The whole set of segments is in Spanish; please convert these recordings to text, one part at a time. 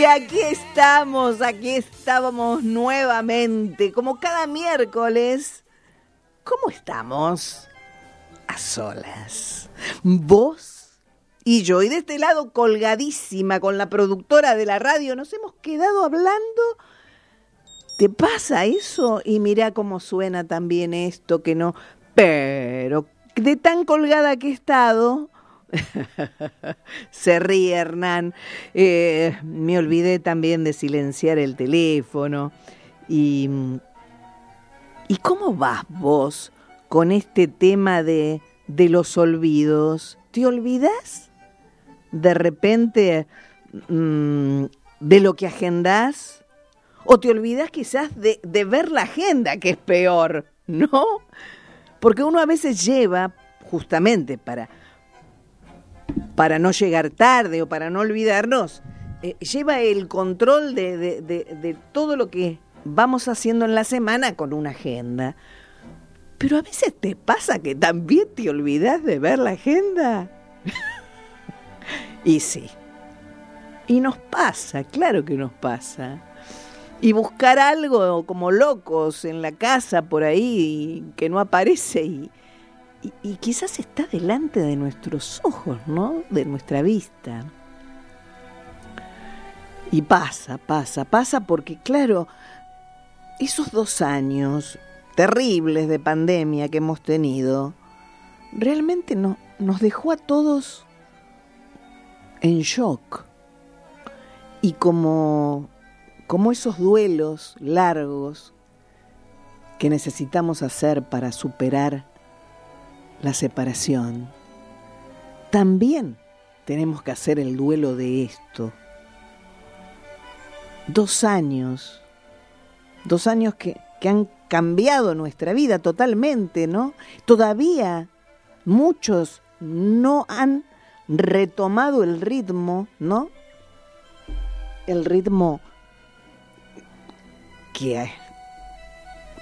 Y aquí estamos, aquí estábamos nuevamente, como cada miércoles. ¿Cómo estamos? A solas. Vos y yo. Y de este lado, colgadísima con la productora de la radio, nos hemos quedado hablando. ¿Te pasa eso? Y mira cómo suena también esto que no. Pero de tan colgada que he estado Se ríe Hernán. Eh, me olvidé también de silenciar el teléfono. Y, ¿Y cómo vas vos con este tema de, de los olvidos? ¿Te olvidas de repente mm, de lo que agendás? ¿O te olvidas quizás de, de ver la agenda, que es peor? ¿No? Porque uno a veces lleva, justamente para para no llegar tarde o para no olvidarnos, eh, lleva el control de, todo lo que vamos haciendo en la semana con una agenda. Pero a veces te pasa que también te olvidas de ver la agenda. y sí. Y nos pasa, claro que nos pasa. Y buscar algo como locos en la casa por ahí que no aparece y, y, quizás está delante de nuestros ojos, ¿no? De nuestra vista. Y pasa, pasa, pasa porque, claro, esos dos años terribles de pandemia que hemos tenido, realmente no, nos dejó a todos en shock. Y como, como esos duelos largos que necesitamos hacer para superar la separación, también tenemos que hacer el duelo de esto. Dos años, dos años que, que han cambiado nuestra vida totalmente, ¿no? Todavía muchos no han retomado el ritmo, ¿no? El ritmo que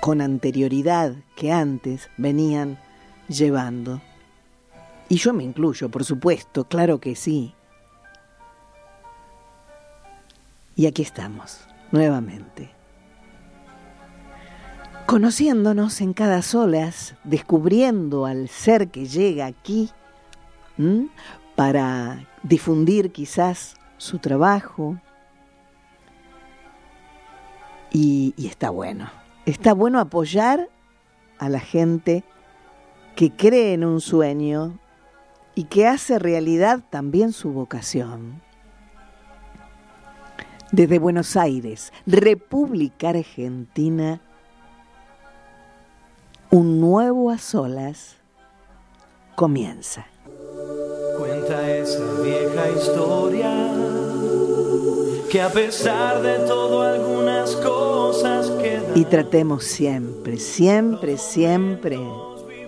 con anterioridad, que antes venían llevando. Y yo me incluyo, por supuesto, claro que sí. Y aquí estamos, nuevamente. Conociéndonos en cada solas, descubriendo al ser que llega aquí para difundir quizás su trabajo. Y está bueno, está bueno apoyar a la gente que cree en un sueño y que hace realidad también su vocación. Desde Buenos Aires, República Argentina, un nuevo a solas comienza. Cuenta esa vieja historia que a pesar de todo algunas cosas quedan. Y tratemos siempre, siempre, siempre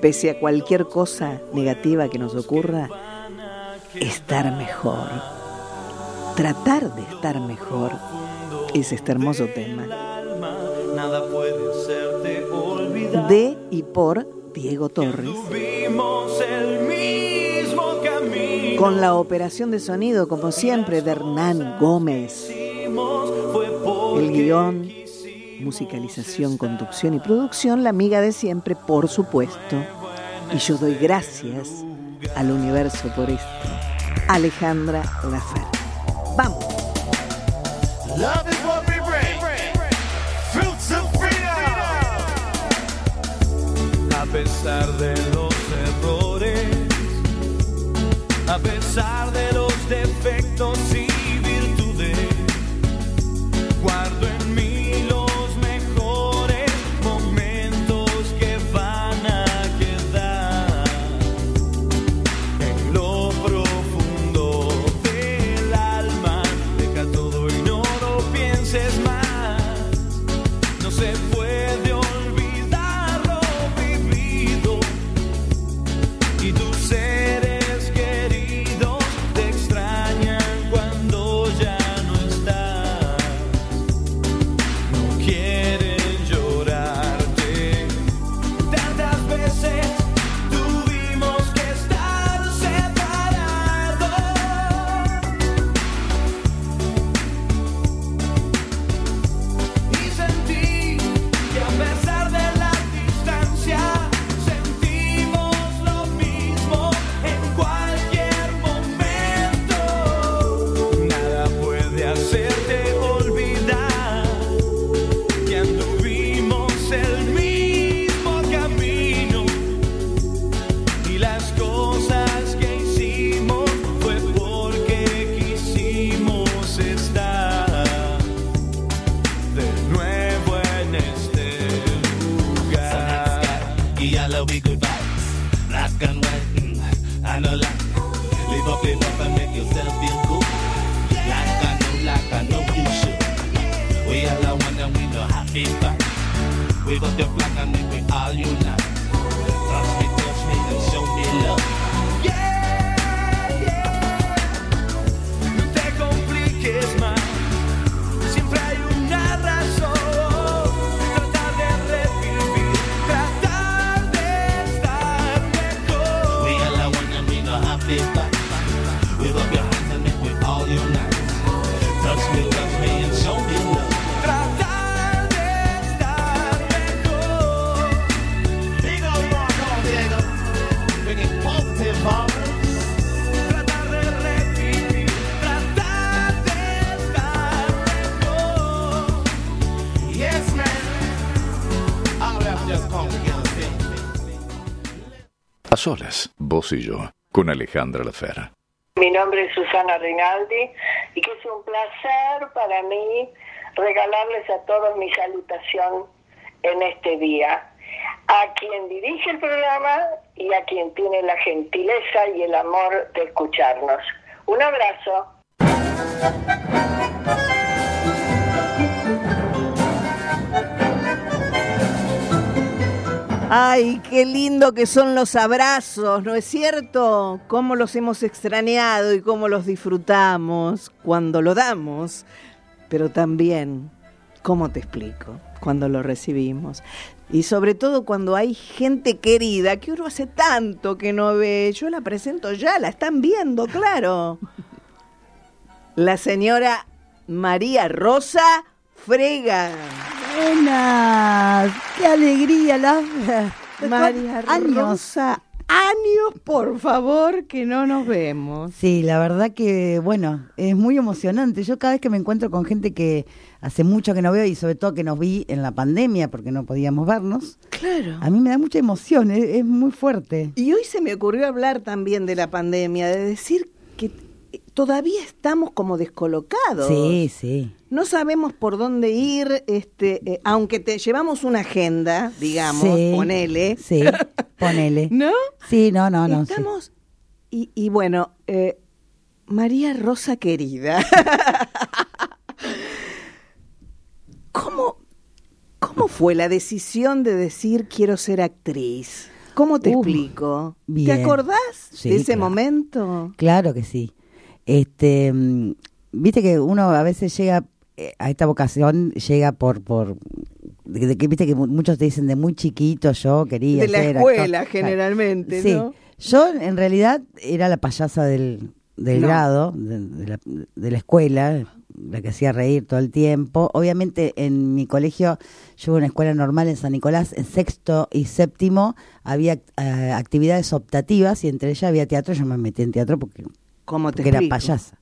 pese a cualquier cosa negativa que nos ocurra, estar mejor. Tratar de estar mejor es este hermoso tema. De y por Diego Torres. Con la operación de sonido, como siempre, de Hernán Gómez. El guion musicalización, conducción y producción, la amiga de siempre, por supuesto. Y yo doy gracias al universo por esto. Alejandra Lafer. Vamos. A pesar de los errores, a pesar de los defectos y solas, vos y yo, con Alejandra Lafera. Mi nombre es Susana Rinaldi y que es un placer para mí regalarles a todos mi salutación en este día. A quien dirige el programa y a quien tiene la gentileza y el amor de escucharnos. Un abrazo. Ay, qué lindo que son los abrazos, ¿no es cierto? Cómo los hemos extrañado y cómo los disfrutamos cuando lo damos, pero también, ¿cómo te explico? Cuando lo recibimos. Y sobre todo cuando hay gente querida que uno hace tanto que no ve. Yo la presento ya, la están viendo, claro. La señora María Rosa Frega. Buenas, qué alegría, la María años. Rosa, años, por favor, que no nos vemos. Sí, la verdad que, bueno, es muy emocionante. Yo cada vez que me encuentro con gente que hace mucho que no veo y sobre todo que nos vi en la pandemia porque no podíamos vernos, Claro. a mí me da mucha emoción, es, es muy fuerte. Y hoy se me ocurrió hablar también de la pandemia, de decir todavía estamos como descolocados. Sí, sí. No sabemos por dónde ir, este, eh, aunque te llevamos una agenda, digamos, Sí, ponele. Sí, ponele. ¿No? Sí, no, no, no. sí. Estamos. Y, y bueno, eh, María Rosa querida. ¿Cómo, ¿Cómo fue la decisión de decir quiero ser actriz? ¿Cómo te explico? ¿Te acordás Sí, de ese claro. momento? Claro que sí. Este, mm, viste que uno a veces llega eh, a esta vocación, llega por, por, de, de que viste que mu- muchos te dicen de muy chiquito yo quería De la ser escuela, generalmente, Sí. ¿no? Yo en realidad era la payasa del, del No. grado, de, de la, de la escuela, la que hacía reír todo el tiempo. Obviamente en mi colegio, yo hubo una escuela normal en San Nicolás, en sexto y séptimo había eh, actividades optativas y entre ellas había teatro, yo me metí en teatro porque, ¿Cómo te porque era payasa.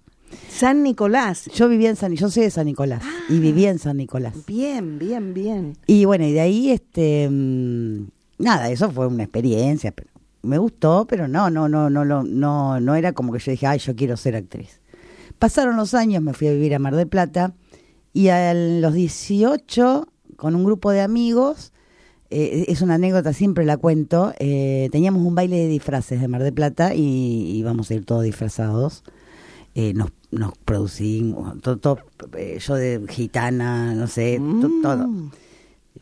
San Nicolás. Yo vivía en San yo soy de San Nicolás y vivía en San Nicolás. Bien, bien, bien. Y bueno, y de ahí, este, mm, nada, eso fue una experiencia, pero me gustó, pero no, no, no, no, no, no, no era como que yo dije, ay, yo quiero ser actriz. Pasaron los años, me fui a vivir a Mar del Plata y a los 18, con un grupo de amigos, eh, es una anécdota, siempre la cuento, eh, teníamos un baile de disfraces de Mar del Plata y íbamos a ir todos disfrazados. Eh, nos, nos producimos, todo, todo, eh, yo de gitana, no sé, to- todo.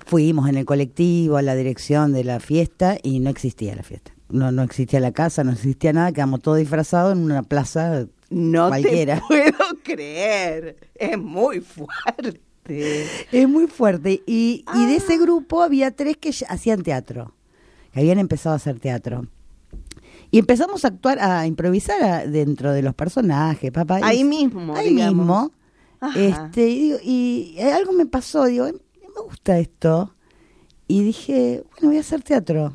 fuimos en el colectivo a la dirección de la fiesta y no existía la fiesta. No, no existía la casa, no existía nada, quedamos todos disfrazados en una plaza No cualquiera. te puedo creer. Es muy fuerte. Es muy fuerte. Y, y de ese grupo había tres que hacían teatro, que habían empezado a hacer teatro. Y empezamos a actuar, a improvisar a- dentro de los personajes, papá. Ahí mismo, Ahí digamos. mismo. Ajá. Este, y, digo- y algo me pasó, digo, me gusta esto. Y dije, bueno, voy a hacer teatro.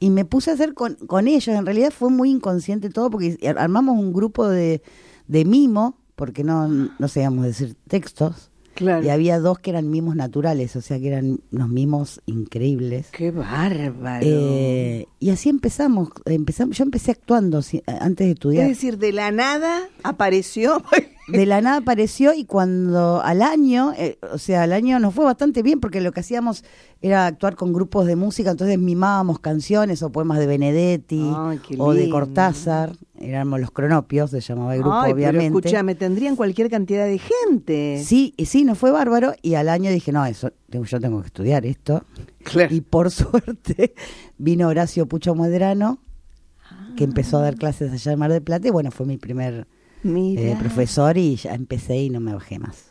Y me puse a hacer con, con ellos. En realidad fue muy inconsciente todo porque armamos un grupo de, de mimo, porque no, no sabíamos decir textos. Claro. Y había dos que eran mimos naturales, o sea que eran unos mimos increíbles. Qué bárbaro. Eh, y así empezamos, empezamos. Yo empecé actuando si- antes de es estudiar. decir, de la nada apareció. De la nada apareció y cuando al año, eh, o sea, al año nos fue bastante bien porque lo que hacíamos era actuar con grupos de música, entonces mimábamos canciones o poemas de Benedetti Ay, o de. Cortázar, éramos los cronopios, se llamaba el grupo Ay, pero obviamente. escúchame, tendrían cualquier cantidad de gente. Sí, y sí, nos fue bárbaro y al año dije, no, eso, yo tengo que estudiar esto. Claro. Y por suerte vino Horacio Pucho Modrano, que empezó a dar clases allá en Mar del Plata y bueno, fue mi primer. Eh, profesor y ya empecé y no me bajé más.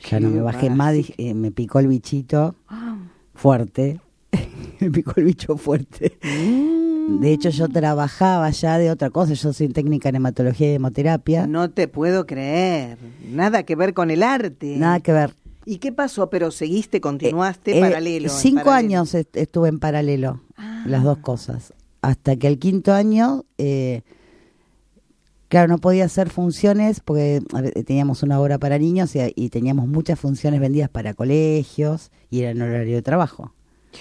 Ya Qué no me bajé más, dije, eh, me picó el bichito Ah. fuerte, me picó el bicho fuerte. Mm. De hecho yo trabajaba ya de otra cosa, yo soy técnica en hematología y hemoterapia, No te puedo creer. Nada que ver con el arte. nada que ver. ¿Y qué pasó? Pero seguiste, continuaste Eh, paralelo. Cinco paralelo. años est- estuve en paralelo, Ah. las dos cosas. Hasta que al quinto año, eh, claro, no podía hacer funciones porque teníamos una obra para niños y, y teníamos muchas funciones vendidas para colegios y era en horario de trabajo.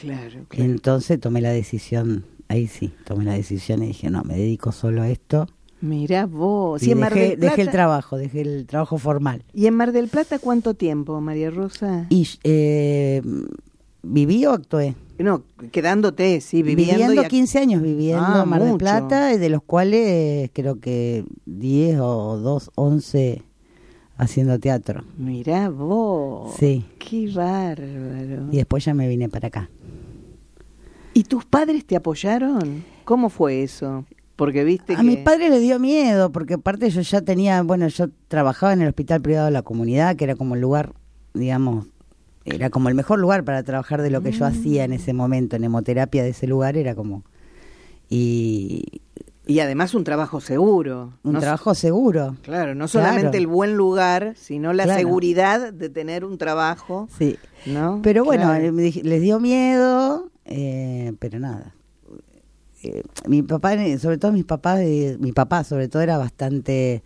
Claro, claro. Entonces tomé la decisión, ahí sí, tomé la decisión y dije, no, me dedico solo a esto. Mirá vos. Y ¿Y en Mar dejé, del Plata? dejé el trabajo, dejé el trabajo formal. ¿Y en Mar del Plata cuánto tiempo, María Rosa? Y eh, viví o actué. No, quedándote, sí, viviendo. y ac- 15 años viviendo Ah, en Mar del mucho. Plata, y de los cuales eh, creo que 10 o 2, 11 haciendo teatro. Mirá vos. Sí. Qué bárbaro. Y después ya me vine para acá. ¿Y tus padres te apoyaron? ¿Cómo fue eso? Porque viste A que... mis padres les dio miedo, porque aparte yo ya tenía, bueno, yo trabajaba en el hospital privado de la comunidad, que era como el lugar, digamos, era como el mejor lugar para trabajar de lo que yo Mm. hacía en ese momento, en hemoterapia de ese lugar, era como... Y Y además un trabajo seguro. un No trabajo seguro. Claro, no solamente Claro. el buen lugar, sino la Claro. seguridad de tener un trabajo, Sí. ¿no? Pero bueno, Claro. dije- les dio miedo, eh, pero nada. Eh, mi papá, eh, sobre todo mis papás, eh, mi papá sobre todo era bastante,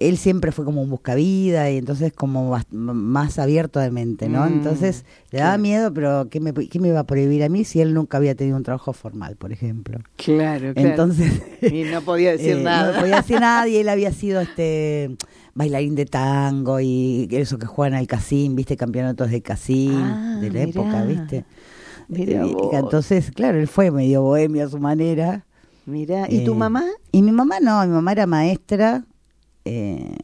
él siempre fue como un buscavida y entonces como más abierto de mente, ¿no? Mm, entonces le daba claro. miedo, pero ¿qué me, ¿qué me iba a prohibir a mí si él nunca había tenido un trabajo formal, por ejemplo? Claro, claro. Entonces... Y no podía decir Eh, nada. No podía decir nada y él había sido este bailarín de tango y eso que juegan al casín, viste, campeonatos de casín Ah, de la mirá. época, viste. Mirá vos. entonces, claro, él fue medio bohemio a su manera. Mirá, ¿y tu Eh, mamá? Y mi mamá no, mi mamá era maestra, eh,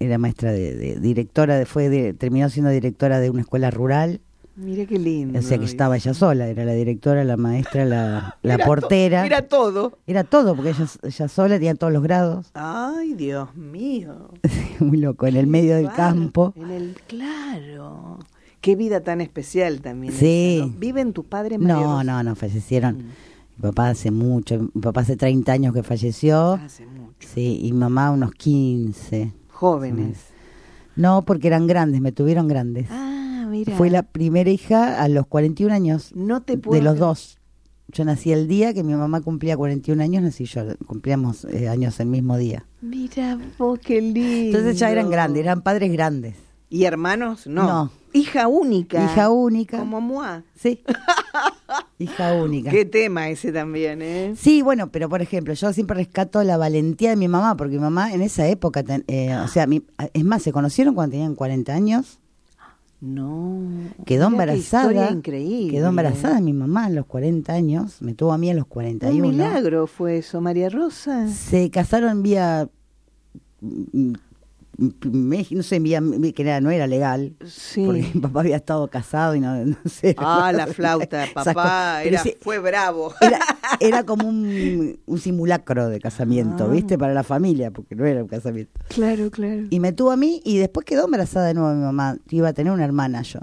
era maestra de, de- directora, de, fue de- terminó siendo directora de una escuela rural, Mira qué lindo. o sea que estaba ella sola, era la directora, la maestra, la, la Era to- portera. Era todo. Era todo, porque ella, ella sola tenía todos los grados. Ay, Dios mío. Muy loco, en el medio del campo. En el, claro. Qué vida tan especial también. Sí. ¿Viven tus padres, María No, no, no, fallecieron. Mm. Mi papá hace mucho, mi papá hace 30 años que falleció. Hace mucho. Sí, y mi mamá unos 15. Jóvenes. No, porque eran grandes, me tuvieron grandes. Ah, mira. Fue la primera hija a los 41 años No te puedo de los dos. Yo nací el día que mi mamá cumplía 41 años, nací yo, cumplíamos eh, años el mismo día. Mira vos, qué lindo. Entonces ya eran grandes, eran padres grandes. ¿Y hermanos? No. No. Hija única. Hija única. Como Moa. Sí. hija única. Qué tema ese también, ¿eh? Sí, bueno, pero por ejemplo, yo siempre rescato la valentía de mi mamá, porque mi mamá en esa época, ten- eh, o sea, mi- es más, se conocieron cuando tenían 40 años, No. quedó qué embarazada. historia increíble. Quedó embarazada mi mamá a los 40 años, me tuvo a mí a los Un 41. milagro fue eso, María Rosa. Se casaron vía me- no sé, que era, no era legal. Sí. Porque mi papá había estado casado y no, no sé. Ah, la flauta, Esas papá, era, fue bravo. era, era como un, un simulacro de casamiento, Ah. ¿viste? Para la familia, porque no era un casamiento. Claro, claro. Y me tuvo a mí y después quedó embarazada de nuevo mi mamá. Iba a tener una hermana yo.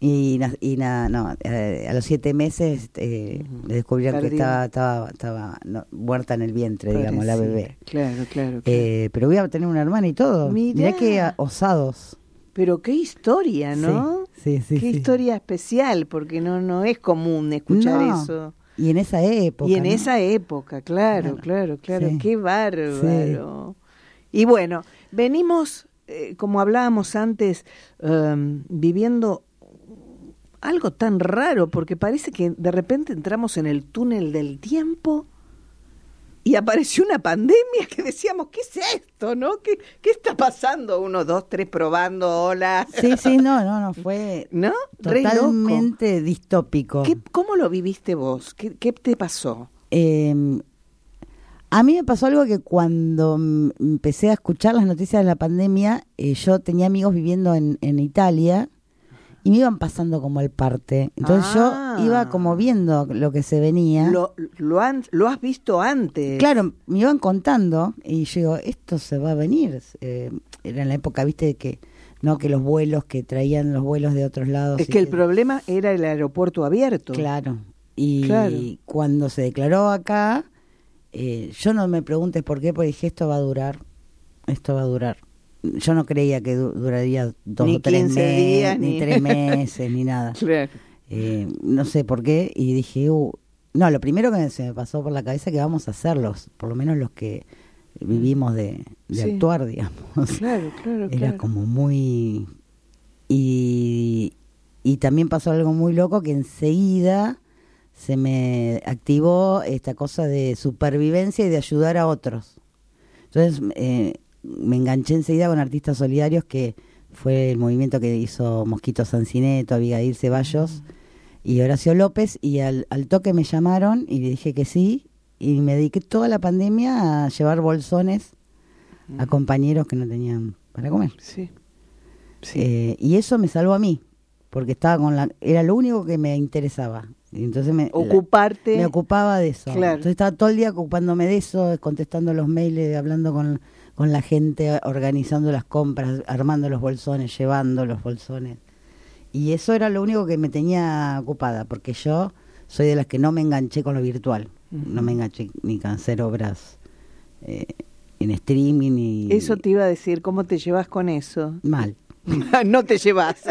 Y, na- y nada, no, eh, a los siete meses eh, le descubrieron que estaba, estaba, estaba no, muerta en el vientre, digamos, la bebé. Claro, claro. claro. Eh, pero voy a tener una hermana y todo. Mirá. Mirá qué ah, osados. Pero qué historia, ¿no? Sí, sí, sí, qué sí. historia especial, porque no no es común escuchar No. eso. Y en esa época. Y en ¿no? esa época, claro, Claro. claro, qué bárbaro. Y bueno, venimos, eh, como hablábamos antes, em, viviendo algo tan raro, porque parece que de repente entramos en el túnel del tiempo y apareció una pandemia que decíamos, ¿qué es esto? ¿No? ¿Qué, qué está pasando? Uno, dos, tres probando, hola. Sí, sí, no, no, no, fue ¿No? Loco. totalmente distópico. ¿Qué- ¿Cómo lo viviste vos? ¿Qué, qué te pasó? Eh, a mí me pasó algo que cuando empecé a escuchar las noticias de la pandemia, eh, yo tenía amigos viviendo en, en Italia y me iban pasando como el parte. Entonces Ah. yo iba como viendo lo que se venía. Lo, lo, han, lo has visto antes. Claro, me iban contando y yo digo, esto se va a venir. Eh, era en la época, viste, que no que los vuelos que traían los vuelos de otros lados. Es que el problema era el aeropuerto abierto. Claro. Y Claro. cuando se declaró acá, eh, yo no me preguntes por qué, porque dije, esto va a durar, esto va a durar. Yo no creía que du- duraría dos Ni o tres 15 meses, ni, ni- tres meses, ni nada. Claro. Eh, no sé por qué, y dije, uh, no, lo primero que se me pasó por la cabeza es que vamos a hacerlos, por lo menos los que vivimos de, de Sí. actuar, digamos. Claro, claro, Era claro. como muy... Y, y también pasó algo muy loco que enseguida se me activó esta cosa de supervivencia y de ayudar a otros. Entonces eh, me enganché enseguida con artistas solidarios que fue el movimiento que hizo Mosquito Sancineto, Abigail Ceballos y Horacio López y al, al toque me llamaron y le dije que sí y me dediqué toda la pandemia a llevar bolsones a compañeros que no tenían para comer. Sí. Sí. Eh, y eso me salvó a mí, porque estaba con la, era lo único que me interesaba. Y entonces me, Ocuparte. me ocupaba de eso. Claro. Entonces estaba todo el día ocupándome de eso, contestando los mails, hablando con, con la gente, organizando las compras, armando los bolsones, llevando los bolsones. Y eso era lo único que me tenía ocupada, porque yo soy de las que no me enganché con lo virtual. No me enganché ni con hacer obras eh, en streaming ni... Eso te iba a decir, ¿cómo te llevas con eso? Mal. no te llevas.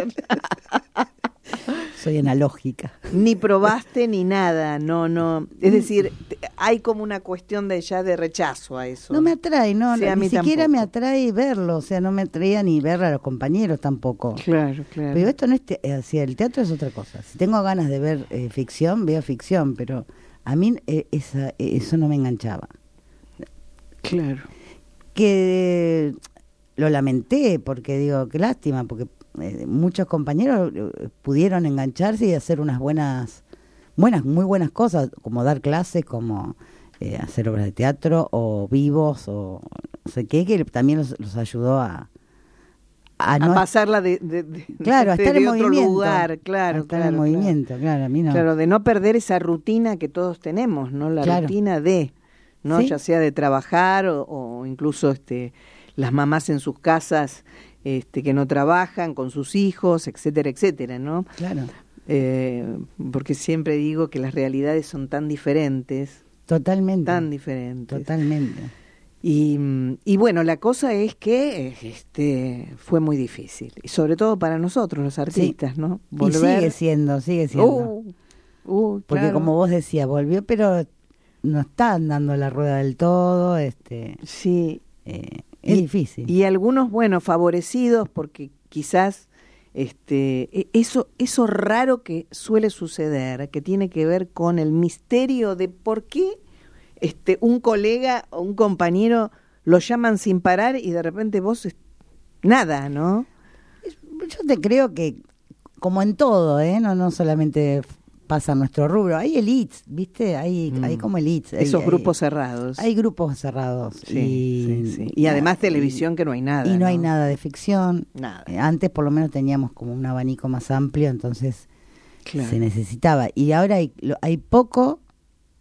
Soy analógica. ni probaste ni nada, no, no. Es decir, hay como una cuestión de ya de rechazo a eso. No me atrae, no, Sí, ni siquiera tampoco. me atrae verlo, o sea, no me atraía ni ver a los compañeros tampoco. Claro, claro. Pero esto no es, te- eh, el teatro es otra cosa. Si tengo ganas de ver eh, ficción, veo ficción, pero a mí eh, esa, eh, eso no me enganchaba. Claro. Que lo lamenté, porque digo, qué lástima, porque eh, muchos compañeros eh, pudieron engancharse y hacer unas buenas, buenas, muy buenas cosas, como dar clases, como eh, hacer obras de teatro, o vivos, o no sé qué, que también los, los ayudó a, a A no pasarla de, de- de- Claro, a de- estar de en otro movimiento. lugar, claro, a estar claro, en claro. movimiento, claro, a mí no. Claro, de no perder esa rutina que todos tenemos, ¿no? La Claro. rutina de, ¿no? Sí. Ya sea de trabajar o, o incluso este las mamás en sus casas este que no trabajan con sus hijos, etcétera, etcétera, ¿no? Claro, Eh, porque siempre digo que las realidades son tan diferentes, totalmente. tan diferentes. Totalmente. Y, y bueno, la cosa es que este fue muy difícil, y sobre todo para nosotros los artistas, ¿no? Y sigue siendo, sigue siendo. Uh, uh, Porque claro. como vos decías, volvió, pero no está andando la rueda del todo, este, Sí, eh, es Y- difícil. Y algunos, bueno, favorecidos porque quizás este e- eso eso raro que suele suceder, que tiene que ver con el misterio de por qué este un colega o un compañero lo llaman sin parar y de repente vos es- nada, ¿no? Yo te creo que, como en todo, ¿eh? no, no solamente pasa nuestro rubro. Hay elites, ¿viste? Hay, Mm. hay como elites. hay- Esos hay- grupos cerrados. Hay grupos cerrados. Sí, y, sí, sí. Y además televisión que no hay nada. Y no, hay nada de ficción. Nada. Eh, Antes por lo menos teníamos como un abanico más amplio, entonces Claro. se necesitaba. Y ahora hay, lo- hay poco,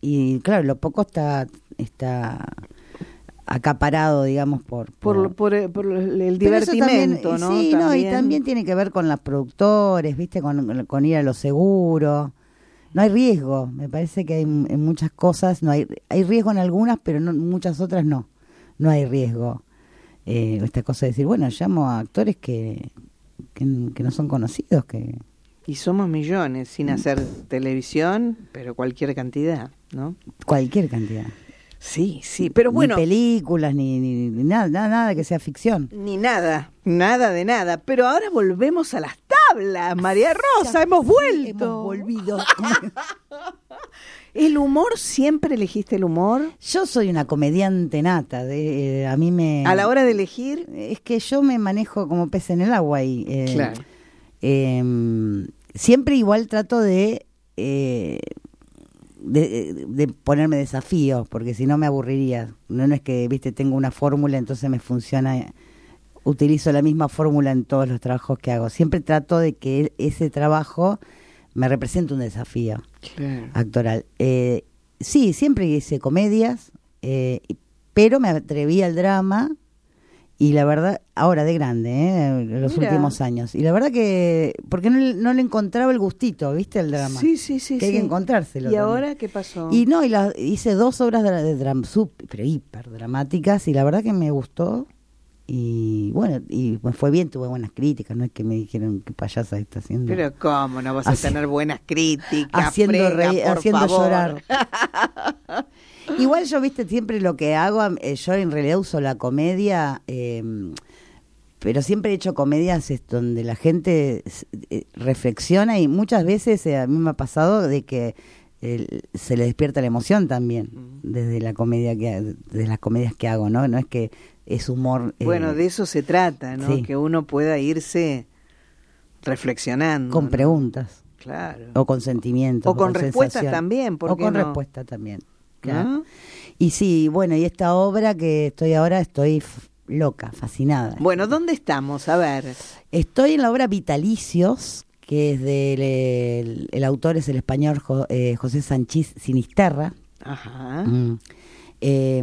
y claro, lo poco está, está acaparado, digamos, por... Por, por, eh, por el también- divertimento, ¿no? Sí, no, y también tiene que ver con los productores, ¿viste? Con, con ir a lo seguro. No hay riesgo, me parece que hay en muchas cosas, no hay, hay riesgo en algunas, pero no, en muchas otras no. No hay riesgo. Eh, esta cosa de decir, bueno, llamo a actores que, que, no son conocidos, que... Y somos millones sin hacer televisión, pero cualquier cantidad, ¿no? Cualquier cantidad. Sí, sí, pero bueno, Ni películas, ni, ni, ni nada, nada, nada que sea ficción. ni nada, nada de nada. Pero ahora volvemos a las tablas, María Rosa, hemos vuelto. Hemos volvido. ¿El humor siempre elegiste el humor? Yo soy una comediante nata, de, eh, a mí me... A la hora de elegir, Es que yo me manejo como pez en el agua y eh, Claro. eh, siempre igual trato de, eh, de de ponerme desafíos porque si no me aburriría. No, no es que viste tengo una fórmula entonces me funciona. Utilizo la misma fórmula en todos los trabajos que hago. Siempre trato de que ese trabajo me represente un desafío actoral. Eh, sí, siempre hice comedias, eh, pero me atreví al drama y la verdad, ahora de grande, eh, en los Mira. últimos años. Y la verdad que, porque no, le- no le encontraba el gustito, ¿viste? El drama. Sí, sí, sí. Que hay sí. que encontrárselo ¿Y también. ahora qué pasó? Y no, y la, hice dos obras de, de drama, sub, pero hiper dramáticas y la verdad que me gustó. Y bueno, y me fue bien, tuve buenas críticas, no es que me dijeron qué payasa está haciendo. Pero cómo no vas a tener buenas críticas, haciendo reír, por haciendo favor. llorar. Igual yo, viste, siempre lo que hago, eh, yo en realidad uso la comedia, eh, pero siempre he hecho comedias donde la gente eh, reflexiona y muchas veces eh, a mí me ha pasado de que se le despierta la emoción también desde la comedia que desde las comedias que hago, ¿no? No es que es humor. eh, Bueno, de eso se trata, ¿no? sí. Que uno pueda irse reflexionando. con ¿no? preguntas Claro. o con sentimientos O con respuestas también, ¿por o con no? respuesta también. Claro. Y sí, bueno, y esta obra que estoy ahora, estoy loca, fascinada. Bueno, ¿dónde estamos? A ver. Estoy en la obra Vitalicios, que es del el, el autor es el español Jo- eh, José Sánchez Sinisterra. Ajá. Mm. Eh,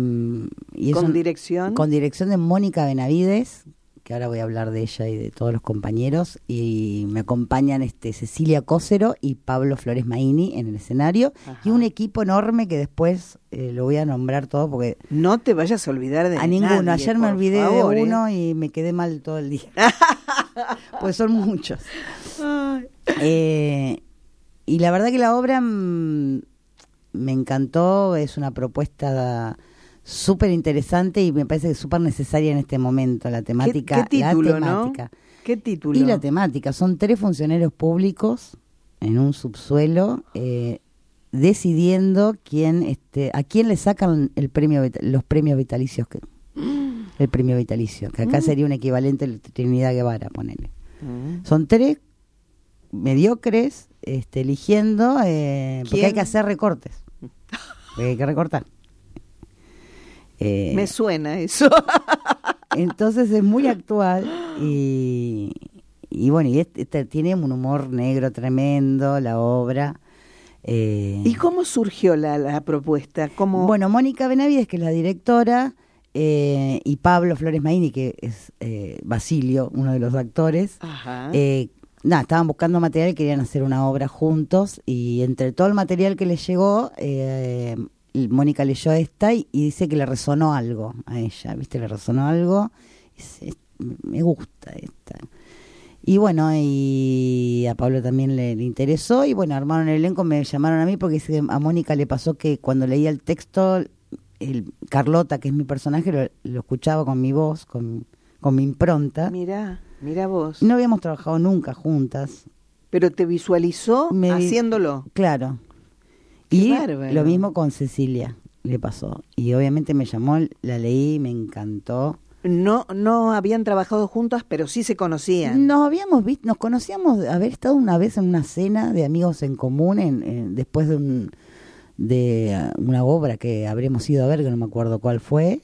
y es ¿Con un- dirección? Con dirección de Mónica Benavides, que ahora voy a hablar de ella y de todos los compañeros. Y me acompañan este Cecilia Cócero y Pablo Flores Maini en el escenario. Ajá. Y un equipo enorme que después eh, lo voy a nombrar todo porque No te vayas a olvidar de a ninguno. nadie, Ayer me olvidé favor, de ¿eh? uno y me quedé mal todo el día. pues son muchos. Eh, y la verdad que la obra mm, me encantó, es una propuesta súper interesante y me parece que súper necesaria en este momento, la ¿Qué, temática. qué título, la temática. no? ¿Qué título? Y la temática, son tres funcionarios públicos en un subsuelo eh, decidiendo quién, este, a quién le sacan el premio, los premios vitalicios, que, el premio vitalicio, que acá sería un equivalente al Trinidad Guevara, ponele. Mm. Son tres mediocres este, eligiendo, eh, porque hay que hacer recortes. Hay que recortar. Eh, Me suena eso. entonces es muy actual y, y bueno, y este, este tiene un humor negro tremendo, la obra. eh, ¿Y cómo surgió la, la propuesta? ¿Cómo... Bueno, Mónica Benavides, que es la directora, eh, y Pablo Flores Maini, que es eh, Basilio, uno de los actores, Ajá. eh, nada, estaban buscando material y querían hacer una obra juntos. Y entre todo el material que les llegó, eh, Mónica leyó esta y, y dice que le resonó algo a ella, ¿viste? Le resonó algo. Me gusta esta. Y bueno, y a Pablo también le, interesó. Y bueno, armaron el elenco, me llamaron a mí porque dice que a Mónica le pasó que cuando leía el texto, el Carlota, que es mi personaje, lo, escuchaba con mi voz, con, con mi impronta. Mira, mira vos. No habíamos trabajado nunca juntas. Pero te visualizó Me haciéndolo. Claro. Qué Y bárbaro. lo mismo con Cecilia le pasó. Y obviamente me llamó, la leí, me encantó. no, no habían trabajado juntas, pero sí se conocían. Nos habíamos visto, nos conocíamos haber estado una vez en una cena de amigos en común en, en- después de un de ah, una obra que habremos ido a ver, que no me acuerdo cuál fue.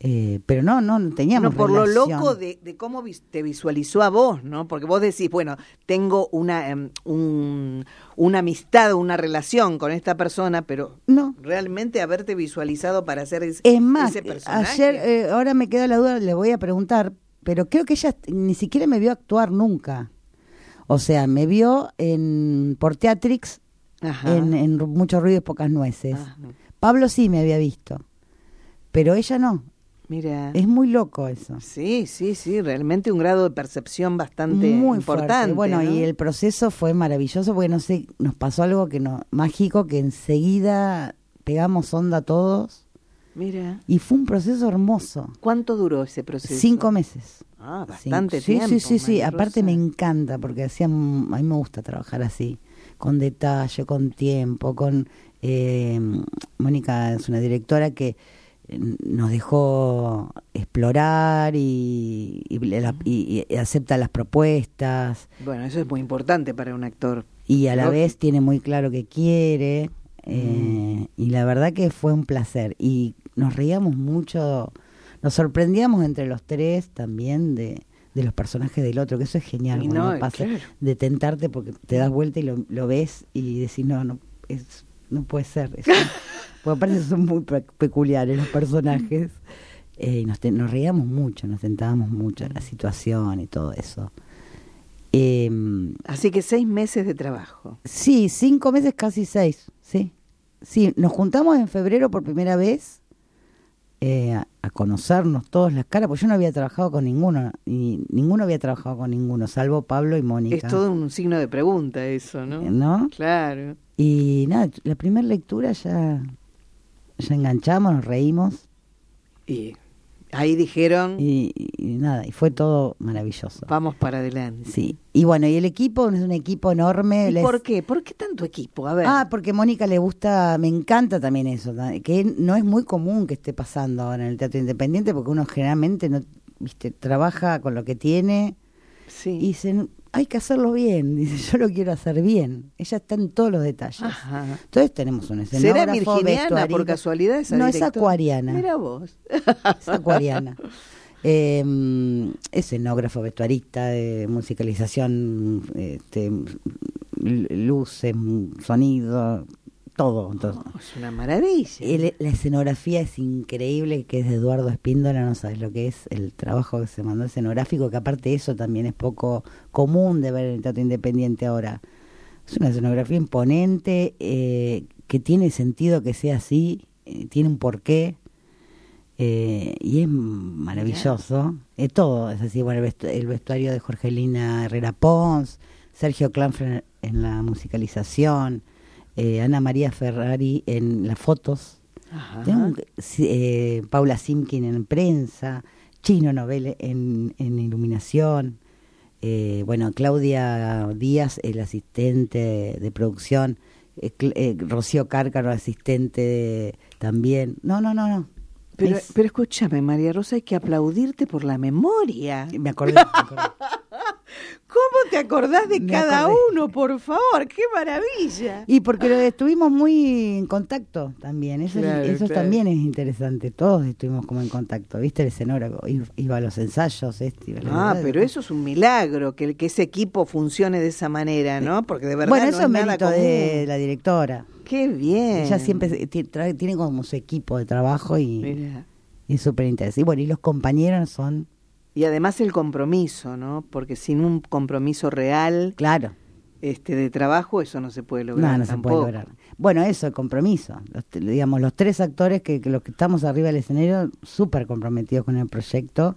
Eh, pero no, no, no teníamos No, por lo loco de, de cómo te visualizó a vos, ¿no? Porque vos decís, bueno, tengo una, em, un- una amistad, una relación con esta persona, pero No. realmente haberte visualizado para hacer ese, Es más, ese personaje. ayer, eh, ahora me queda la duda, le voy a preguntar, pero creo que ella ni siquiera me vio actuar nunca. O sea, me vio en por Teatrix, Ajá. en, en Mucho Ruido y Pocas Nueces. Ah. Pablo sí me había visto, pero ella no. Mira. Es muy loco eso. Sí, sí, sí, realmente un grado de percepción bastante muy importante. fuerte. Bueno, ¿no? y el proceso fue maravilloso porque no sé, nos pasó algo que no mágico que enseguida pegamos onda todos Mira, y fue un proceso hermoso. ¿cuánto duró ese proceso? Cinco meses. Ah, bastante sí, tiempo. Sí, sí, sí. María Aparte me encanta porque hacía, a mí me gusta trabajar así, con detalle, con tiempo, con eh, Mónica es una directora que nos dejó explorar y, y la- y- y acepta las propuestas Bueno, eso es muy importante para un actor. y a la vez tiene muy claro que quiere eh, y la verdad que fue un placer y nos reíamos mucho, nos sorprendíamos entre los tres también de, de los personajes del otro, que eso es genial, cuando no, pasa claro. de tentarte porque te das vuelta y lo, lo ves y decís, no, no, es, no puede ser. es un-". porque aparte son muy pe- peculiares los personajes. Eh, y nos, te- nos reíamos mucho, nos tentábamos mucho en la situación y todo eso. Em, Así que seis meses de trabajo. Sí, cinco meses, casi seis, sí. Sí, nos juntamos en febrero por primera vez eh, a, a conocernos todos las caras, porque yo no había trabajado con ninguno, y ninguno había trabajado con ninguno, salvo Pablo y Mónica. Es todo un signo de pregunta eso, ¿no? ¿No? Claro. Y nada, la primera lectura ya, ya enganchamos, nos reímos Y ahí dijeron, y, y nada, y fue todo maravilloso. vamos para adelante. Sí, y bueno, y el equipo es un equipo enorme. ¿Y les- por qué? ¿Por qué tanto equipo? A ver. Ah, porque Mónica le gusta, me encanta también eso, que no es muy común que esté pasando ahora en el teatro independiente, porque uno generalmente no, viste, trabaja con lo que tiene sí. y dice, hay que hacerlo bien, dice, yo lo quiero hacer bien. Ella está en todos los detalles. Ajá. Entonces tenemos un ¿Será escenógrafo, virginiana por casualidad esa No, es acuariana. Mira vos. Es acuariana. Eh, escenógrafo, vestuarista, de musicalización, este, luces, sonido, todo. Oh, es una maravilla. El- la escenografía es increíble, que es de Eduardo Espíndola, no sabes lo que es el trabajo que se mandó escenográfico, que aparte eso también es poco común de ver en el teatro independiente ahora. Es una escenografía imponente, eh, que tiene sentido que sea así, eh, tiene un porqué, eh, y es maravilloso. Eh, todo es así, bueno, el, vestu- el vestuario de Jorgelina Herrera Pons, Sergio Clanfre en la musicalización, eh, Ana María Ferrari en las fotos, un- eh, Paula Simkin en prensa, Chino Novele en, en iluminación, eh, bueno, Claudia Díaz, el asistente de producción, eh, eh, Rocío Cárcaro, asistente de- también. No, no, no, no. Pero, Es- pero escúchame, María Rosa, hay que aplaudirte por la memoria. me acordé. me acordé. ¿Cómo te acordás de Me cada acordé. uno, por favor? ¡Qué maravilla! Y porque lo- estuvimos muy en contacto también, eso, es- eso claro. también es interesante, todos estuvimos como en contacto, ¿viste? El escenógrafo iba a los ensayos, este, iba a la- Ah, pero eso es un milagro, que, el- que ese equipo funcione de esa manera, ¿no? Porque de verdad Bueno, no eso es mérito común. de la directora. ¡Qué bien! Ella siempre tiene como su equipo de trabajo y, y es súper interesante. Y bueno, y los compañeros son, Y además el compromiso, ¿no? Porque sin un compromiso real claro, este de trabajo, eso no se puede lograr no, no se tampoco. puede lograr. Bueno, eso, el compromiso. Los, digamos, los tres actores que, que los que estamos arriba del escenario, súper comprometidos con el proyecto.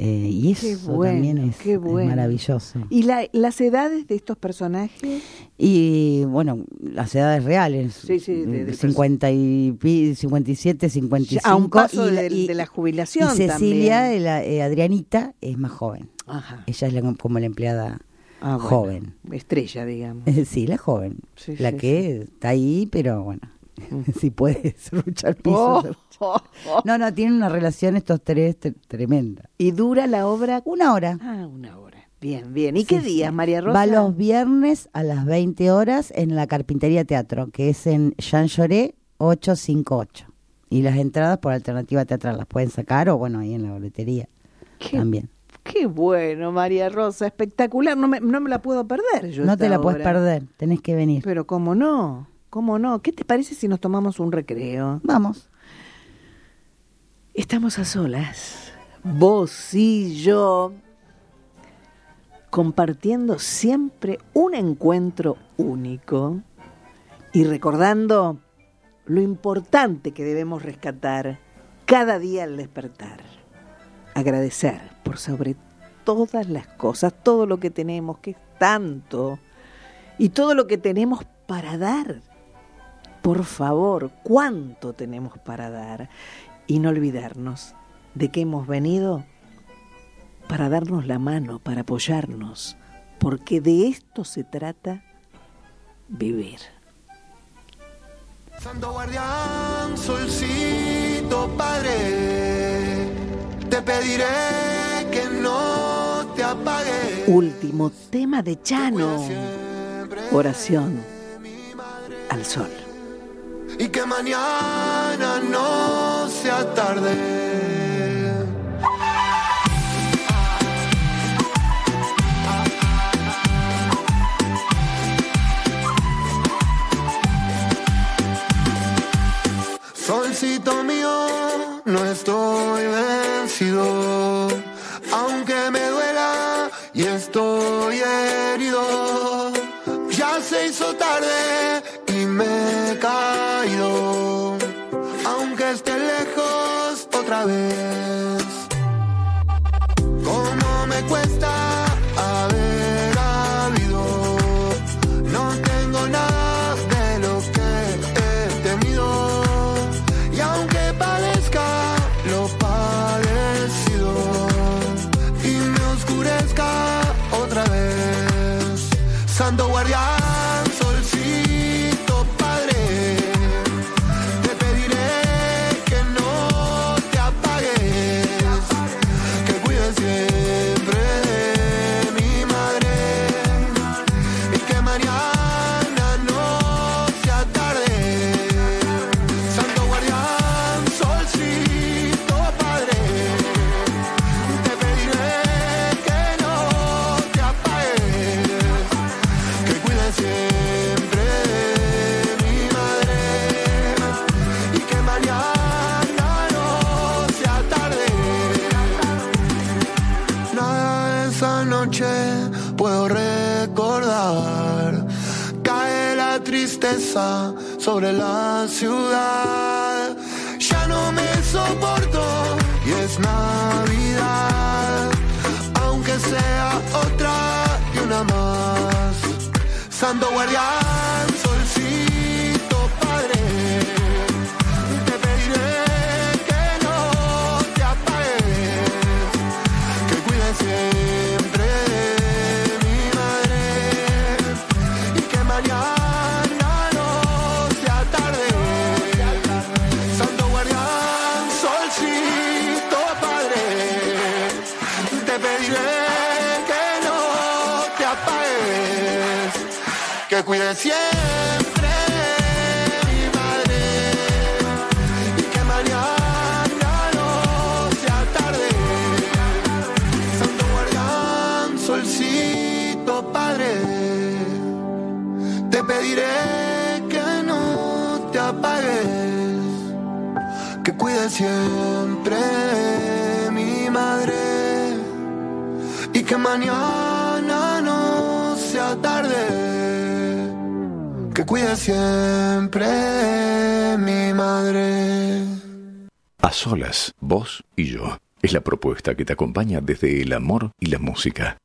Eh, y Qué eso bueno, también es, qué es bueno. maravilloso. ¿Y la- las edades de estos personajes? Y bueno, las edades reales. Sí, sí, de- del 50 y, pi- 57, 55. A un paso y de, y- de la jubilación Y Cecilia, también. la- eh, Adrianita, es más joven. Ajá. Ella es la- como la empleada Ah, bueno. joven. Estrella, digamos. sí, la joven. Sí, la sí, que está ahí, pero bueno. si puede serruchar piso. Oh, serrucha. oh, oh. No, no, tienen una relación estos tres tre- tremenda. ¿Y dura la obra? Una hora. Ah, una hora. Bien, bien. ¿Y qué días, sí. María Rosa? Va los viernes a las 20 horas en la Carpintería Teatro, que es en Jean Lloré 858. Y las entradas por alternativa teatral las pueden sacar o bueno, ahí en la boletería Qué, también. qué bueno, María Rosa. Espectacular. No me, no me la puedo perder yo. No te la puedes perder, tenés que venir. Pero cómo no, cómo no. ¿Qué te parece si nos tomamos un recreo? Vamos. Estamos a solas, vos y yo, compartiendo siempre un encuentro único y recordando lo importante que debemos rescatar cada día al despertar. Agradecer por sobre todas las cosas, todo lo que tenemos, que es tanto, y todo lo que tenemos para dar. Por favor, ¿cuánto tenemos para dar? y no olvidarnos de que hemos venido para darnos la mano, para apoyarnos, porque de esto se trata vivir. Santo guardián, solcito padre, te pediré que no te apagues. Último tema de Chano, oración al sol. Y que mañana no sea tarde. Solcito mío, no estoy vencido, aunque me duela y estoy herido. Ya se hizo tarde me he caído, aunque esté lejos otra vez. Que cuides siempre mi madre y que mañana no sea tarde, que cuides siempre mi madre. A solas, vos y yo. Es la propuesta que te acompaña desde el amor y la música.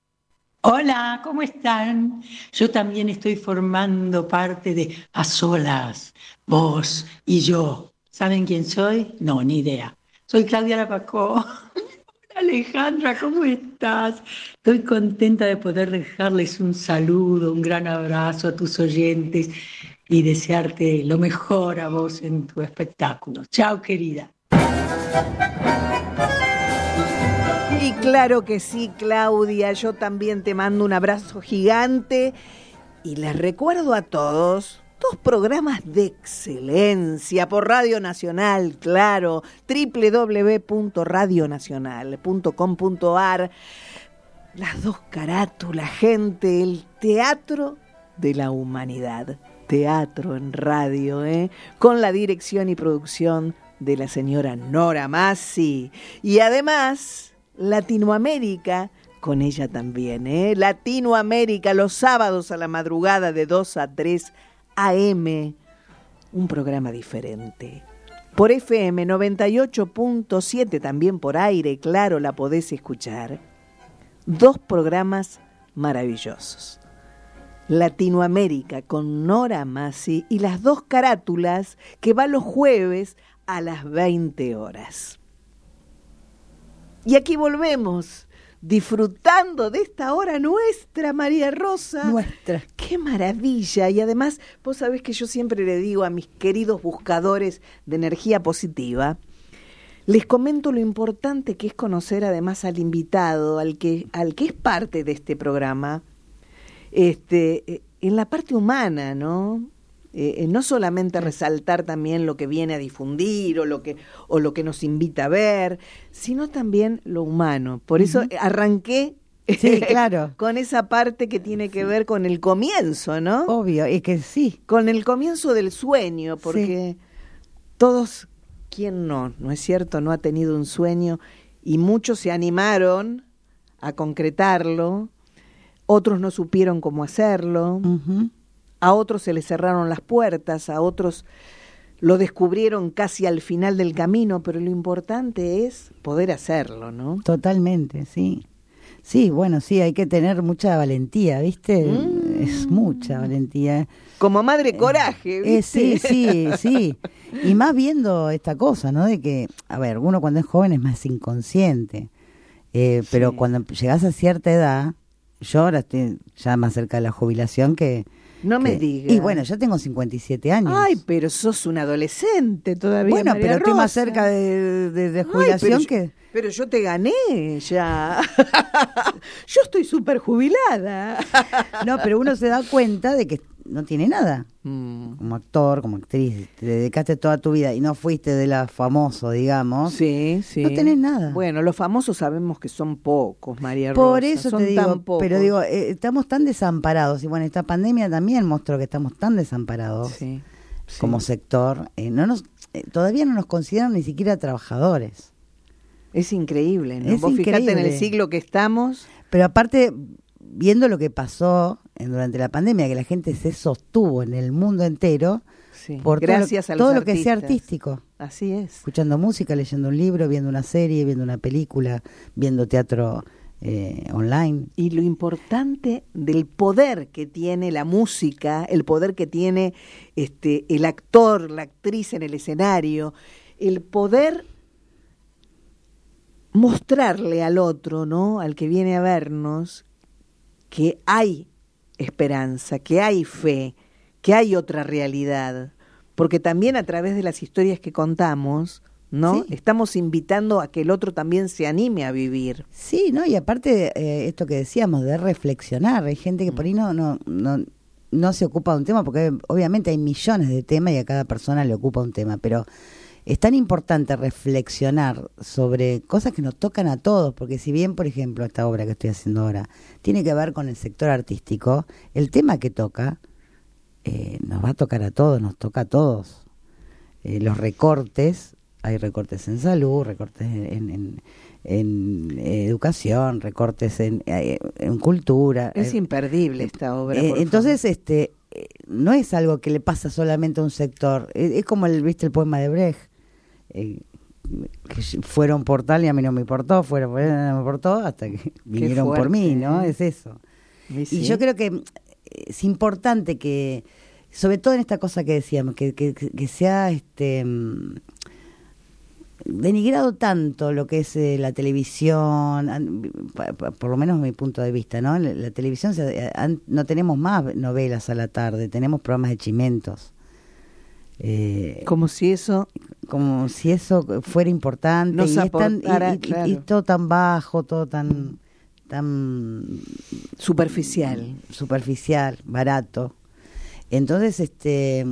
Hola, ¿cómo están? Yo también estoy formando parte de A Solas, vos y yo. ¿Saben quién soy? No, ni idea. Soy Claudia Lapacó. Alejandra, ¿cómo estás? Estoy contenta de poder dejarles un saludo, un gran abrazo a tus oyentes y desearte lo mejor a vos en tu espectáculo. Chao, querida. Y claro que sí, Claudia, yo también te mando un abrazo gigante y les recuerdo a todos dos programas de excelencia por Radio Nacional, claro, www.radionacional.com.ar. Las dos carátulas, gente, el teatro de la humanidad. Teatro en radio, ¿eh? con la dirección y producción de la señora Nora Massi. Y además, Latinoamérica, con ella también, ¿eh? Latinoamérica, los sábados a la madrugada de 2 a 3 AM, un programa diferente. Por FM 98.7, también por aire, claro, la podés escuchar. Dos programas maravillosos. Latinoamérica con Nora Massi y las dos carátulas que va los jueves a las 20 horas. Y aquí volvemos, disfrutando de esta hora nuestra, María Rosa. Nuestra. Qué maravilla. Y además, vos sabés que yo siempre le digo a mis queridos buscadores de energía positiva, les comento lo importante que es conocer además al invitado, al que, al que es parte de este programa, este, eh, en la parte humana, ¿no? Eh, no solamente resaltar también lo que viene a difundir o lo que o lo que nos invita a ver, sino también lo humano. Por eso arranqué Sí, claro. con esa parte que tiene que ver con el comienzo, ¿no? Obvio, es que sí. Con el comienzo del sueño, porque todos, ¿quién no? ¿No es cierto? No ha tenido un sueño y muchos se animaron a concretarlo, otros no supieron cómo hacerlo a otros se les cerraron las puertas, a otros lo descubrieron casi al final del camino, pero lo importante es poder hacerlo, ¿no? Totalmente, sí. Sí, bueno, sí, hay que tener mucha valentía, ¿viste? Es mucha valentía. Como madre coraje, Eh, ¿viste? sí, sí, sí. Y más viendo esta cosa, ¿no? De que, a ver, uno cuando es joven es más inconsciente, eh, pero cuando llegas a cierta edad, yo ahora estoy ya más cerca de la jubilación que... No me que- digas. Y bueno, yo tengo 57 años. Ay, pero sos un adolescente todavía. bueno, María pero estoy más cerca de, de- de Ay, jubilación pero yo- que... Pero yo te gané ya. yo estoy súper jubilada. No, pero uno se da cuenta de que no tiene nada. Mm, Como actor, como actriz, te dedicaste toda tu vida y no fuiste de la famoso, digamos. Sí, sí. No tenés nada. Bueno, los famosos sabemos que son pocos, María Rosa. Por eso son te digo, tan pero digo, eh, estamos tan desamparados y bueno, esta pandemia también mostró que estamos tan desamparados Sí, sí. como sector. eh, no nos, eh, todavía no nos consideran ni siquiera trabajadores. Es increíble, ¿no? Es Vos fijate en el increíble. siglo que estamos. Pero aparte, viendo lo que pasó durante la pandemia, que la gente se sostuvo en el mundo entero Sí, por todo gracias a todo, lo que sea artístico. Así es. Escuchando música, leyendo un libro, viendo una serie, viendo una película, viendo teatro eh, online. Y lo importante del poder que tiene la música, el poder que tiene este el actor, la actriz en el escenario, el poder mostrarle al otro, ¿no? Al que viene a vernos que hay esperanza, que hay fe, que hay otra realidad, porque también a través de las historias que contamos, ¿no? Sí. Estamos invitando a que el otro también se anime a vivir. Sí, ¿no? Y aparte, eh, esto que decíamos, de reflexionar. Hay gente que Mm. por ahí no, no, no, no se ocupa de un tema, porque obviamente hay millones de temas y a cada persona le ocupa un tema, pero es tan importante reflexionar sobre cosas que nos tocan a todos, porque si bien, por ejemplo, esta obra que estoy haciendo ahora tiene que ver con el sector artístico, el tema que toca eh, nos va a tocar a todos, nos toca a todos. Eh, los recortes, hay recortes en salud, recortes en, en- en educación, recortes en, eh, en cultura. Es Eh, imperdible esta obra. eh, por entonces, este, eh, no es algo que le pasa solamente a un sector. Es, es como el, viste, el poema de Brecht. Eh, que fueron por tal y a mí no me importó, fueron por y no me importó, hasta que vinieron por mí, ¿no? ¿eh? Es eso. Y sí. yo creo que eh, es importante que, sobre todo en esta cosa que decíamos, que, que, que sea este mm, denigrado tanto lo que es eh, la televisión, por lo menos mi punto de vista, ¿no? La, la televisión, se- no tenemos más novelas a la tarde, tenemos programas de chimentos. Eh, Como si eso como si eso fuera importante Nos y, es tan- y- aportara, y- y- claro. y todo tan bajo, todo tan tan superficial. superficial, barato. Entonces, este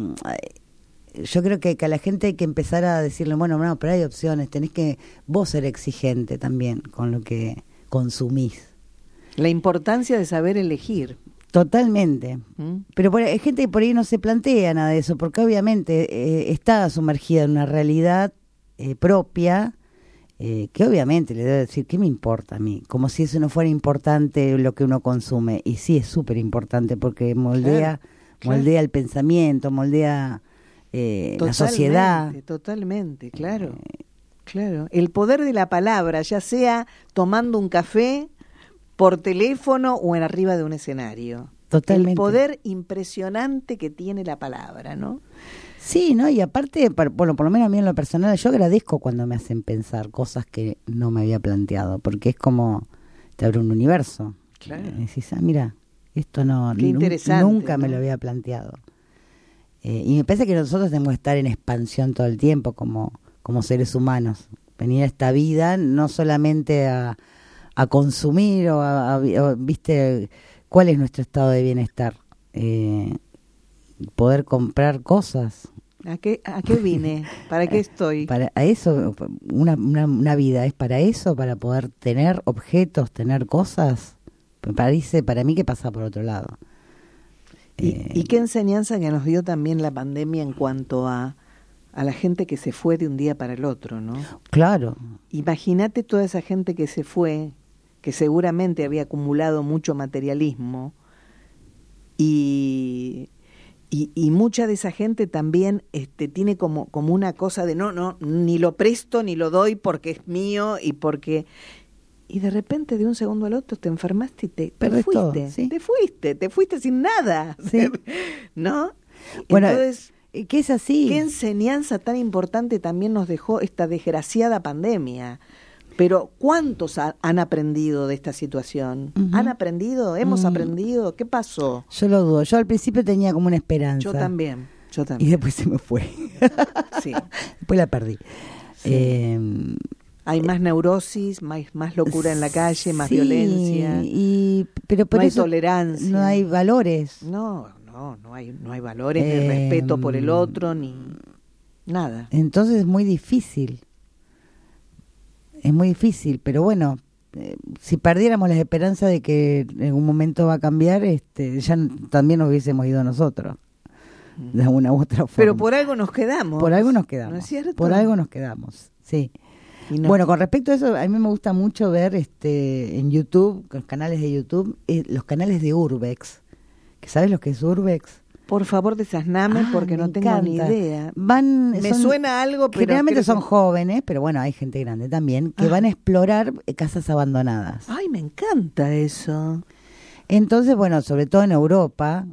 yo creo que, que a la gente hay que empezar a decirle, bueno, no, pero hay opciones, tenés que vos ser exigente también con lo que consumís. La importancia de saber elegir. Totalmente. ¿m? Pero por, hay gente que por ahí no se plantea nada de eso, porque obviamente eh, está sumergida en una realidad eh, propia, eh, que obviamente le debe decir, ¿qué me importa a mí? Como si eso no fuera importante lo que uno consume. Y sí, es súper importante porque moldea, Claro, claro. moldea el pensamiento, moldea eh, la sociedad. Totalmente, Totalmente, claro. Claro. El poder de la palabra, ya sea tomando un café, por teléfono o en arriba de un escenario. Totalmente. El poder impresionante que tiene la palabra, ¿no? Sí, ¿no? Y aparte, par- bueno, por lo menos a mí en lo personal, yo agradezco cuando me hacen pensar cosas que no me había planteado, porque es como te abre un universo. Claro. Y decís, ah, mira, esto no, Qué interesante, nunca me lo había planteado. Eh, y me parece que nosotros tenemos que estar en expansión todo el tiempo como, como seres humanos. Venir a esta vida no solamente a, a consumir o, a, a vi- o, viste, cuál es nuestro estado de bienestar. Eh, poder comprar cosas. ¿A qué, a qué vine? ¿Para qué estoy? Para a eso, una, una, una vida es para eso, para poder tener objetos, tener cosas. Me parece, para mí que pasa por otro lado. ¿Y, Eh, y qué enseñanza que nos dio también la pandemia en cuanto a, a la gente que se fue de un día para el otro, ¿no? Claro, Imagínate toda esa gente que se fue, que seguramente había acumulado mucho materialismo y, y, y mucha de esa gente también este, tiene como, como una cosa de no, no, ni lo presto ni lo doy porque es mío y porque... Y de repente, de un segundo al otro, te enfermaste y te, fuiste. todo, sí. Te fuiste, te fuiste sin nada. Sí. ¿No? Bueno, Entonces, que es así. Qué enseñanza tan importante también nos dejó esta desgraciada pandemia. Pero ¿cuántos ha- han aprendido de esta situación? ¿Han aprendido? ¿Hemos Mm. aprendido? ¿Qué pasó? Yo lo dudo. Yo al principio tenía como una esperanza. Yo también, yo Y también. después se me fue. Sí. después la perdí. Sí. Eh, Hay más neurosis, más, más locura en la calle, más sí, violencia. Y, pero por No hay tolerancia. No hay valores. No, no, no hay, no hay valores, ni Eh, respeto por el otro, ni nada. Entonces es muy difícil. Es muy difícil, pero bueno, eh, si perdiéramos la esperanza de que en algún momento va a cambiar, este, ya también nos hubiésemos ido nosotros, de alguna u otra forma. Pero por algo nos quedamos. Por algo nos quedamos. ¿No es cierto? Por algo nos quedamos, sí. No- Bueno, con respecto a eso, a mí me gusta mucho ver este en YouTube, los canales de YouTube, eh, los canales de Urbex. ¿Que ¿Sabes lo que es Urbex? Por favor, desasname Ah, porque no tengo ni idea. Van, Me son- suena algo, pero Generalmente son que- jóvenes, pero bueno, hay gente grande también, que Ah. van a explorar eh, casas abandonadas. Ay, me encanta eso. Entonces, bueno, sobre todo en Europa,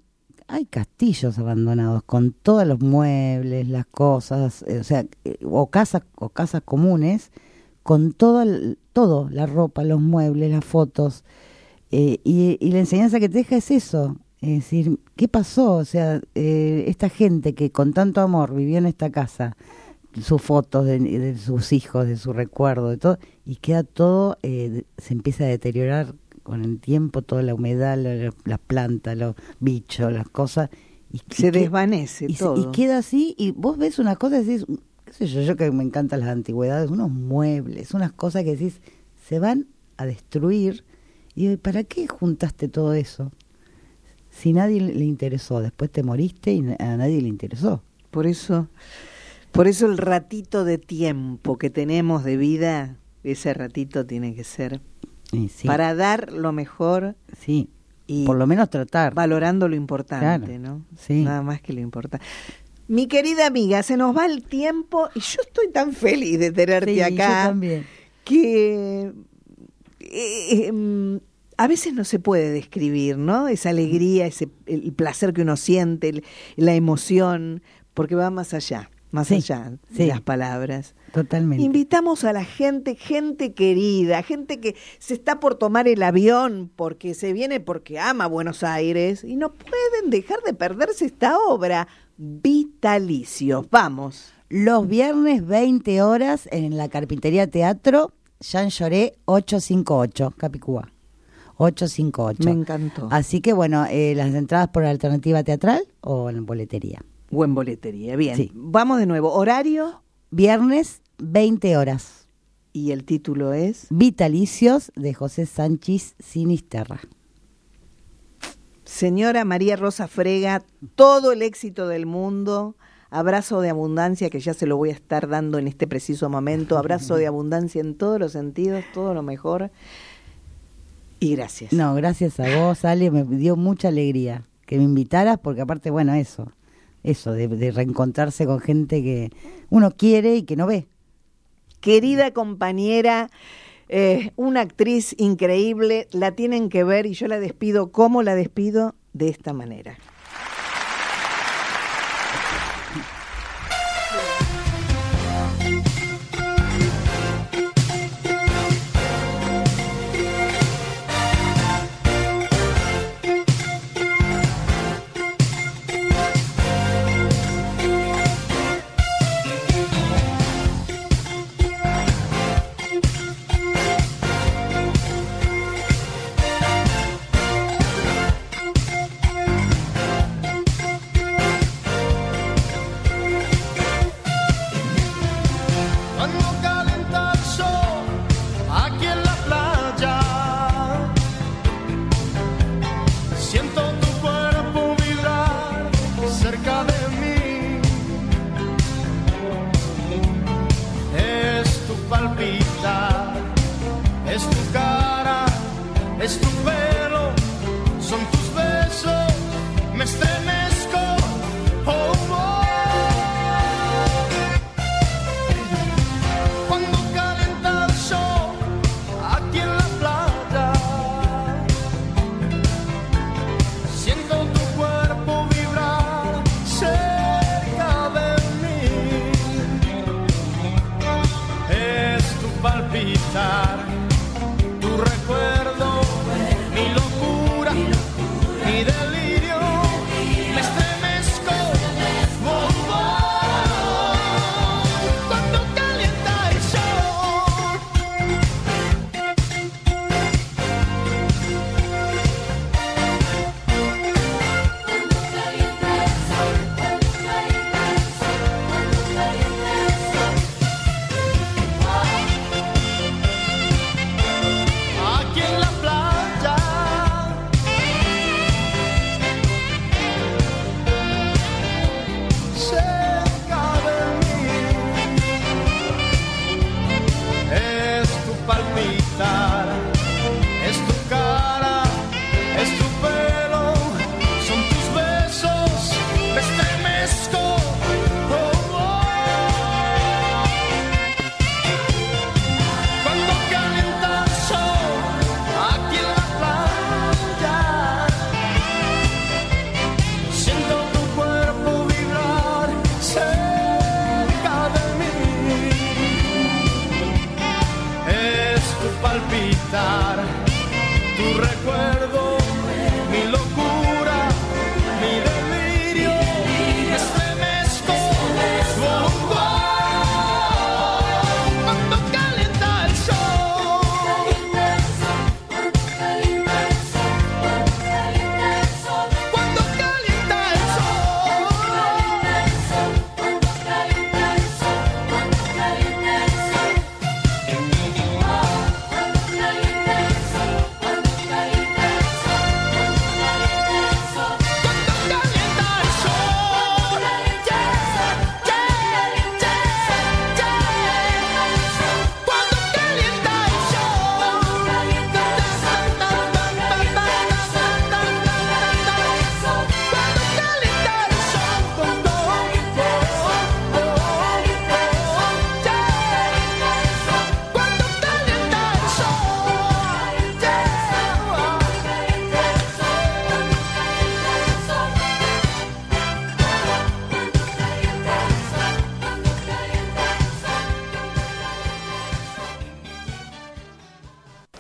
hay castillos abandonados con todos los muebles, las cosas, eh, o sea, eh, o casas o casas comunes con todo, el- todo, la ropa, los muebles, las fotos. eh, y, y la enseñanza que te deja es eso, es decir, ¿qué pasó? O sea, eh, esta gente que con tanto amor vivió en esta casa, sus fotos de, de sus hijos, de su recuerdo, de todo, y queda todo, eh, se empieza a deteriorar con el tiempo, toda la humedad, la- la- las plantas, los bichos, las cosas. Y, Se desvanece y, se- todo. y queda así, y vos ves una cosa y decís, qué sé yo, yo que me encantan las antigüedades, unos muebles, unas cosas que decís, se van a destruir. Y ¿para qué juntaste todo eso? Si nadie le interesó, después te moriste y a nadie le interesó. Por eso, por eso el ratito de tiempo que tenemos de vida, ese ratito tiene que ser sí, para dar lo mejor sí, y por lo menos tratar. valorando lo importante, Claro, ¿no? sí. Nada más que lo importante. Mi querida amiga, se nos va el tiempo y yo estoy tan feliz de tenerte Sí, acá yo también. que eh, eh, mm, a veces no se puede describir, ¿no? Esa alegría, ese el placer que uno siente, el- la emoción, porque va más allá. más Sí, allá de sí. las palabras. Totalmente. Invitamos a la gente, gente querida, gente que se está por tomar el avión porque se viene porque ama Buenos Aires y no pueden dejar de perderse esta obra. Vitalicios, vamos. Los viernes 20 horas en la Carpintería Teatro, Jean Lloré 858, Capicúa. 858. Me encantó. Así que bueno, eh, las entradas por alternativa teatral o en boletería. Buen boletería, bien. Sí. Vamos de nuevo. Horario Viernes 20 horas. y el título es Vitalicios de José Sánchez Sinisterra. Señora María Rosa Frega, todo el éxito del mundo. Abrazo de abundancia que ya se lo voy a estar dando en este preciso momento. Abrazo de abundancia en todos los sentidos, todo lo mejor. Y gracias. No, gracias a vos, Ale, me dio mucha alegría que me invitaras, porque aparte, bueno, eso, eso, de, de reencontrarse con gente que uno quiere y que no ve. Querida compañera, eh, una actriz increíble, la tienen que ver y yo la despido. ¿Cómo la despido? De esta manera.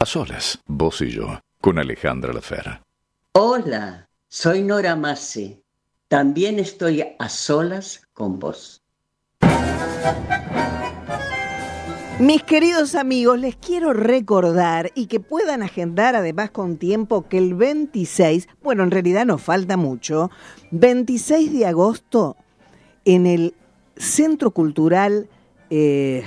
Solas, vos y yo, con Alejandra Lafera. Hola, soy Nora Masi. También estoy a solas con vos. Mis queridos amigos, les quiero recordar y que puedan agendar además con tiempo que el 26, bueno, en realidad nos falta mucho, 26 de agosto en el Centro Cultural, eh,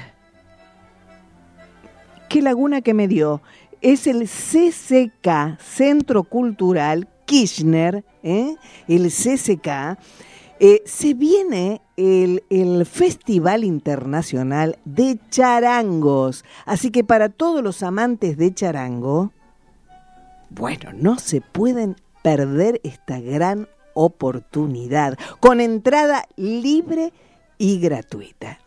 ¿qué laguna que me dio? Es el CCK, Centro Cultural Kirchner, ¿eh? el CCK eh, se viene el, el, Festival Internacional de Charangos. Así que para todos los amantes de charango, bueno, no se pueden perder esta gran oportunidad con entrada libre y gratuita.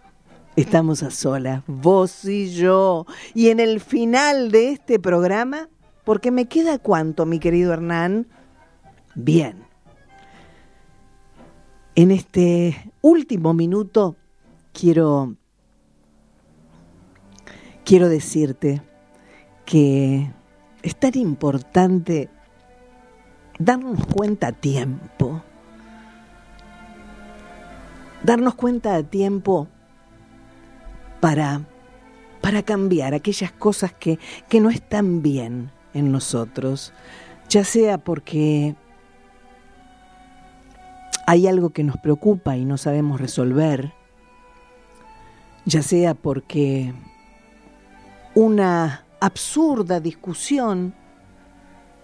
Estamos a solas, vos y yo. Y en el final de este programa, porque me queda cuánto, mi querido Hernán, bien. En este último minuto quiero, quiero decirte que es tan importante darnos cuenta a tiempo, darnos cuenta a tiempo para, para cambiar aquellas cosas que, que no están bien en nosotros, ya sea porque hay algo que nos preocupa y no sabemos resolver, ya sea porque una absurda discusión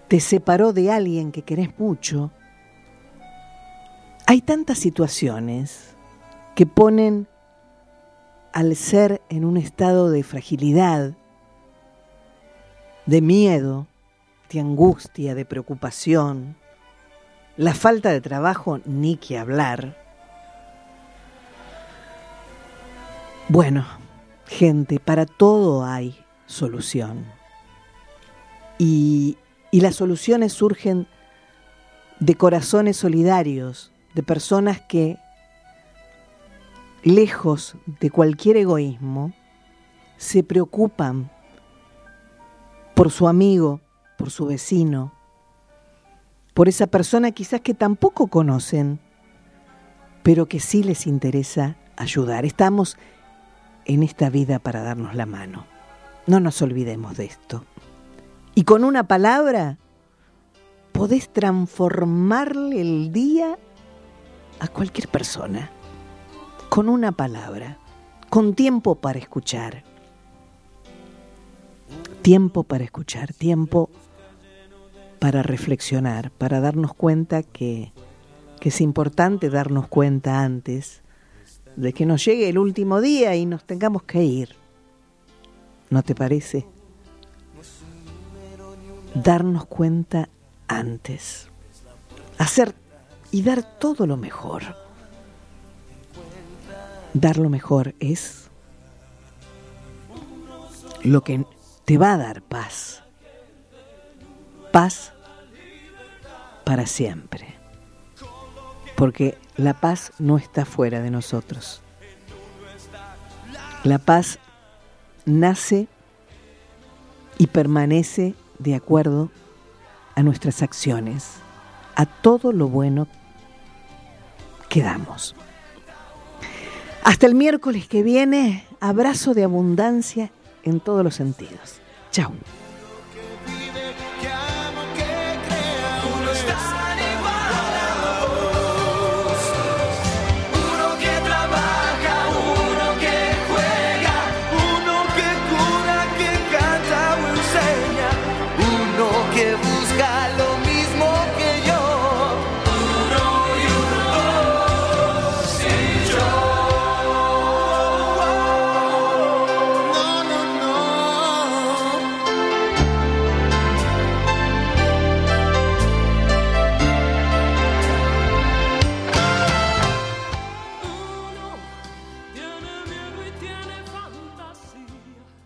te separó de alguien que querés mucho. Hay tantas situaciones que ponen al ser en un estado de fragilidad, de miedo, de angustia, de preocupación, la falta de trabajo, ni que hablar. Bueno, gente, para todo hay solución. Y, las soluciones surgen de corazones solidarios, de personas que, lejos de cualquier egoísmo, se preocupan por su amigo, por su vecino, por esa persona quizás que tampoco conocen, pero que sí les interesa ayudar. Estamos en esta vida para darnos la mano. No nos olvidemos de esto. Y con una palabra podés transformarle el día a cualquier persona. Con una palabra, con tiempo para escuchar. Tiempo para escuchar, tiempo para reflexionar, para darnos cuenta que, que es importante darnos cuenta antes de que nos llegue el último día y nos tengamos que ir. ¿No te parece? Darnos cuenta antes. Hacer y dar todo lo mejor. Dar lo mejor es lo que te va a dar paz paz para siempre. Porque la paz no está fuera de nosotros. La paz nace y permanece de acuerdo a nuestras acciones, a todo lo bueno que damos. Hasta el miércoles que viene, abrazo de abundancia en todos los sentidos. Chao.